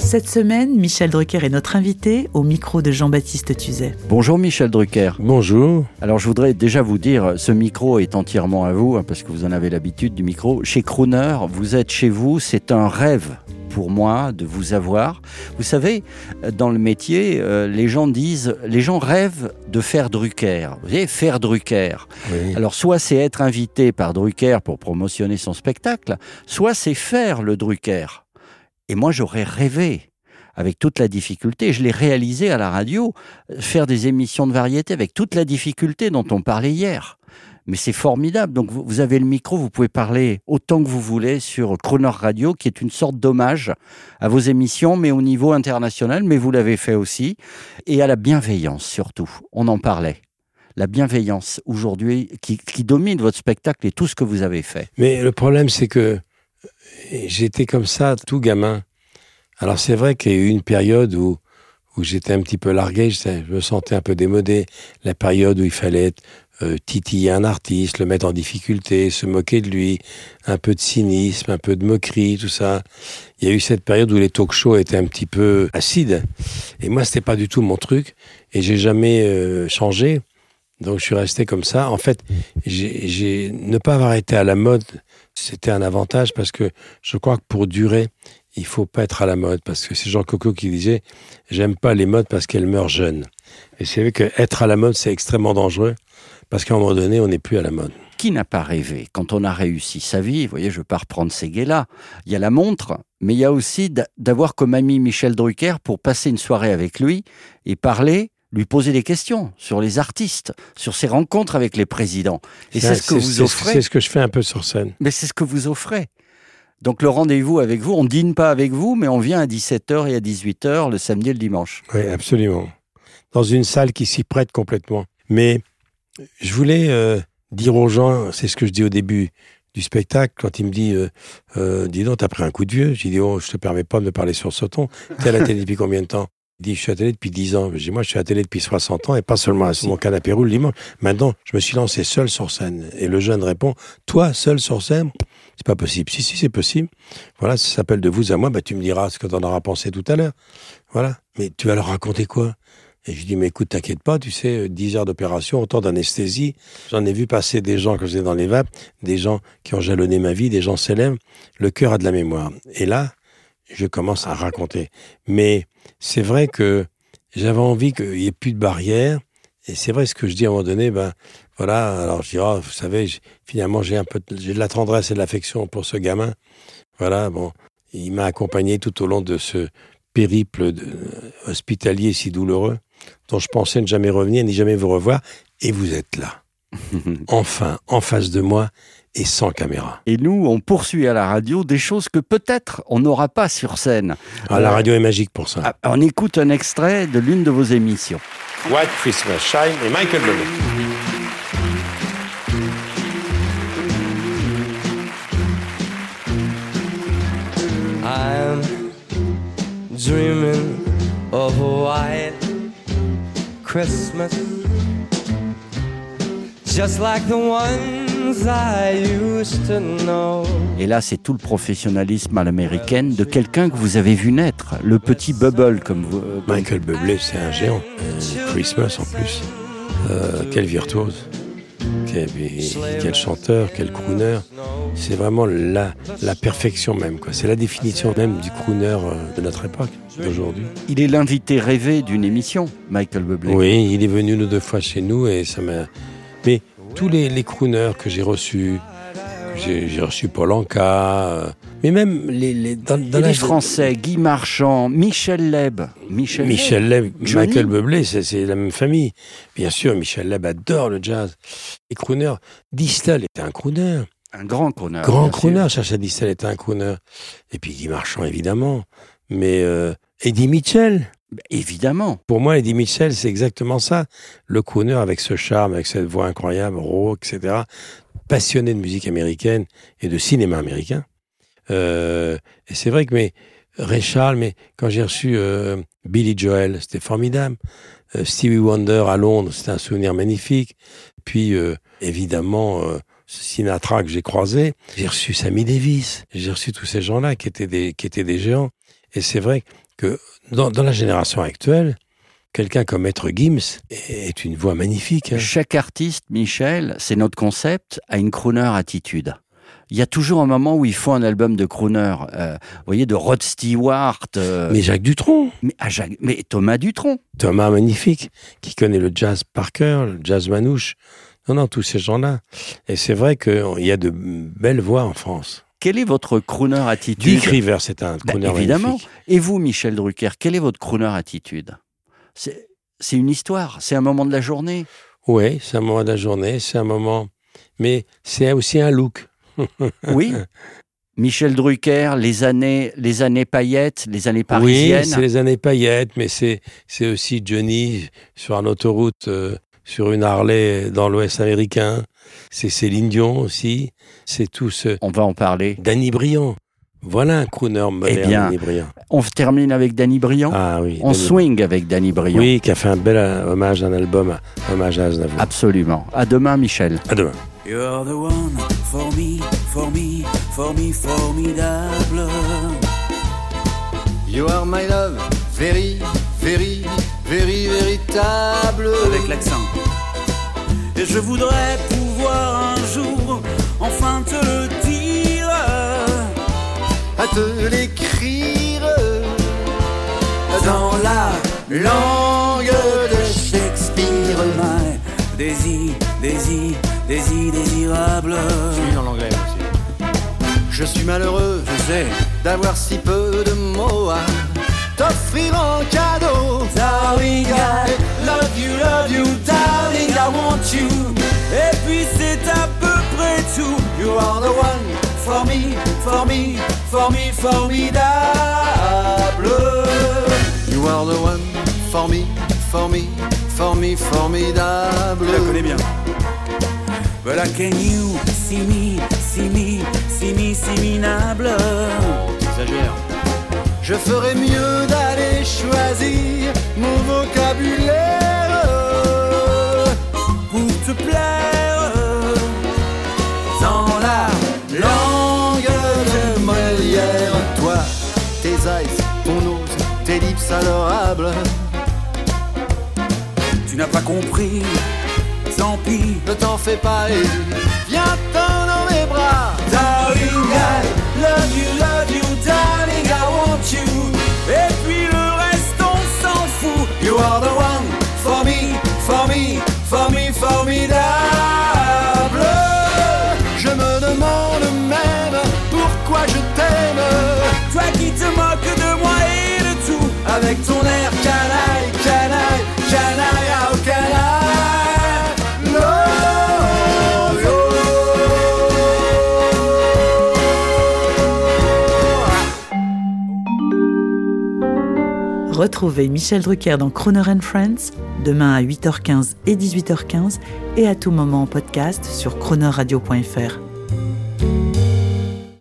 Cette semaine, Michel Drucker est notre invité au micro de Jean-Baptiste Tuzet. Bonjour Michel Drucker. Bonjour. Alors je voudrais déjà vous dire, ce micro est entièrement à vous, hein, parce que vous en avez l'habitude du micro. Chez Crooner, vous êtes chez vous, c'est un rêve pour moi de vous avoir. Vous savez, dans le métier, euh, les gens disent, les gens rêvent de faire Drucker. Vous voyez, faire Drucker. Oui. Alors soit c'est être invité par Drucker pour promotionner son spectacle, soit c'est faire le Drucker. Et moi j'aurais rêvé, avec toute la difficulté, je l'ai réalisé à la radio, faire des émissions de variété avec toute la difficulté dont on parlait hier. Mais c'est formidable. Donc vous, avez le micro, vous pouvez parler autant que vous voulez sur Croner Radio, qui est une sorte d'hommage à vos émissions, mais au niveau international, mais vous l'avez fait aussi, et à la bienveillance surtout. On en parlait. La bienveillance aujourd'hui qui domine votre spectacle et tout ce que vous avez fait. Mais le problème, c'est que j'étais comme ça, tout gamin. Alors c'est vrai qu'il y a eu une période où, où j'étais un petit peu largué, je me sentais un peu démodé. La période où il fallait euh, titiller un artiste, le mettre en difficulté, se moquer de lui, un peu de cynisme, un peu de moquerie, tout ça. Il y a eu cette période où les talk shows étaient un petit peu acides. Et moi, c'était pas du tout mon truc. Et j'ai jamais euh, changé. Donc je suis resté comme ça. En fait, j'ai- ne pas avoir été à la mode, c'était un avantage parce que je crois que pour durer, il faut pas être à la mode parce que c'est Jean Coco qui disait j'aime pas les modes parce qu'elles meurent jeunes. Et c'est vrai que être à la mode c'est extrêmement dangereux parce qu'à un moment donné on n'est plus à la mode. Qui n'a pas rêvé? Quand on a réussi sa vie Vous voyez, je pas reprendre ces gays-là. Il y a la montre, mais il y a aussi d'a- d'avoir comme ami Michel Drucker pour passer une soirée avec lui et parler, lui poser des questions sur les artistes, sur ses rencontres avec les présidents. Et c'est ce que vous offrez. C'est ce que je fais un peu sur scène. Mais c'est ce que vous offrez. Donc le rendez-vous avec vous, on dîne pas avec vous, mais on vient à 17h et à 18h le samedi et le dimanche. Oui, absolument. Dans une salle qui s'y prête complètement. Mais je voulais euh, dire aux gens, c'est ce que je dis au début du spectacle, quand il me dit, euh, euh, dis donc, t'as pris un coup de vieux. J'ai dit, oh, je te permets pas de me parler sur ce ton. T'es à la télé depuis combien de temps? Il dit, je suis à la télé depuis 10 ans. Je dis, moi, je suis à la télé depuis 60 ans et pas seulement sur mon canapé roule le dimanche. Maintenant, je me suis lancé seul sur scène. Et le jeune répond, toi, seul sur scène? C'est pas possible. Si, si, c'est possible. Voilà, ça s'appelle de vous à moi. Bah, tu me diras ce que t'en auras pensé tout à l'heure. Voilà. Mais tu vas leur raconter quoi? Et je dis, mais écoute, t'inquiète pas, tu sais, euh, 10 heures d'opération, autant d'anesthésie. J'en ai vu passer des gens quand j'étais dans les vapes, des gens qui ont jalonné ma vie, des gens célèbres. Le cœur a de la mémoire. Et là, je commence à raconter. Mais c'est vrai que j'avais envie qu'il n'y ait plus de barrières. Et c'est vrai ce que je dis à un moment donné, ben voilà, alors je dis, oh, vous savez, finalement j'ai un peu, j'ai de la tendresse et de l'affection pour ce gamin. Voilà, bon, il m'a accompagné tout au long de ce périple de- hospitalier si douloureux, dont je pensais ne jamais revenir, ni jamais vous revoir, et vous êtes là. enfin, en face de moi et sans caméra. Et nous, on poursuit à la radio des choses que peut-être on n'aura pas sur scène. Ah, la radio est magique pour ça. Ah, On écoute un extrait de l'une de vos émissions. White Christmas, Shine et Michael Bublé. I'm dreaming of a white Christmas, Et là, c'est tout le professionnalisme à l'américaine de quelqu'un que vous avez vu naître, le petit Bubble, comme vous. euh, Michael Bublé, c'est un géant. Euh, Christmas en plus. Euh, quel virtuose. Quel, quel chanteur, quel crooner. C'est vraiment la, la perfection même. quoi. C'est la définition même du crooner euh, de notre époque, d'aujourd'hui. Il est l'invité rêvé d'une émission, Michael Bublé. Oui, il est venu une ou deux fois chez nous et ça m'a. Mais tous les, les crooners que j'ai reçus, j'ai reçu Paul Anka, euh, mais même les, les dans, dans Et la- les Français, Guy Marchand, Michel Leb. Michel, Michel Leb, Johnny. Michael Bublé, c'est la même famille. Bien sûr, Michel Leb adore le jazz. Les crooners, Distel était un crooner. Un grand crooner. Grand crooner, sûr. Chacha Distel était un crooner. Et puis Guy Marchand, évidemment. Mais euh, Eddie Mitchell, Évidemment. Pour moi, Eddie Mitchell, c'est exactement ça. Le crooner avec ce charme, avec cette voix incroyable, rauque, etc. Passionné de musique américaine et de cinéma américain. Euh, et c'est vrai que mais Ray Charles, mais quand j'ai reçu euh, Billy Joel, c'était formidable. Euh, Stevie Wonder à Londres, c'était un souvenir magnifique. Puis euh, évidemment euh, Sinatra que j'ai croisé. J'ai reçu Sammy Davis. J'ai reçu tous ces gens-là qui étaient des qui étaient des géants. Et c'est vrai que dans, dans la génération actuelle, quelqu'un comme Maître Gims est une voix magnifique. hein. Chaque artiste, Michel, c'est notre concept, a une crooner attitude. Il y a toujours un moment où il faut un album de crooner. Euh, vous voyez, de Rod Stewart. euh, Mais Jacques Dutronc, mais, ah, Jacques- mais Thomas Dutronc. Thomas magnifique, qui connaît le jazz par cœur, le jazz manouche. Non, non, tous ces gens-là. Et c'est vrai qu'il y a de belles voix en France. Quelle est votre crooner attitude Dick c'est un Bah, crooner évidemment. magnifique. Et vous, Michel Drucker, quelle est votre crooner attitude? C'est une histoire, c'est un moment de la journée. Oui, c'est un moment de la journée, c'est un moment... Mais c'est aussi un look. Oui. Michel Drucker, les années, les années paillettes, les années Oui, parisiennes. c'est les années paillettes, mais c'est c'est aussi Johnny sur une autoroute, euh, sur une Harley dans l'Ouest américain. C'est Céline Dion aussi. C'est tout ce... On va en parler. Danny Briand. Voilà un crooner moderne, Eh bien, Danny Briand. On termine avec Danny Briand. Ah oui. On Danny swing avec Danny Briand. Oui, qui a fait un bel euh, hommage, un album, un hommage à Aznavour. Absolument. À demain, Michel. À demain. You're the one for me, for me, for me, formidable. You are my love, very, very véritable. Avec l'accent. Et je voudrais pouvoir un jour enfin te le dire. À te l'écrire Dans la langue de Shakespeare. My désir, désir, désir, désirable. suis dans l'anglais aussi. Je suis malheureux Je sais. d'avoir si peu de mots à t'offrir en cadeau. For me, for me, for me, formidable. You are the one for me, for me, for me, formidable. Je la connais bien. But can you see me, see me, see me, see me minable? Exagère. Je ferais mieux d'aller choisir mon vocabulaire. N'as pas compris, tant pis. Ne t'en fais pas et dans Retrouvez Michel Drucker dans Croner and Friends demain à 8h15 et 18h15 et à tout moment en podcast sur cronerradio.fr.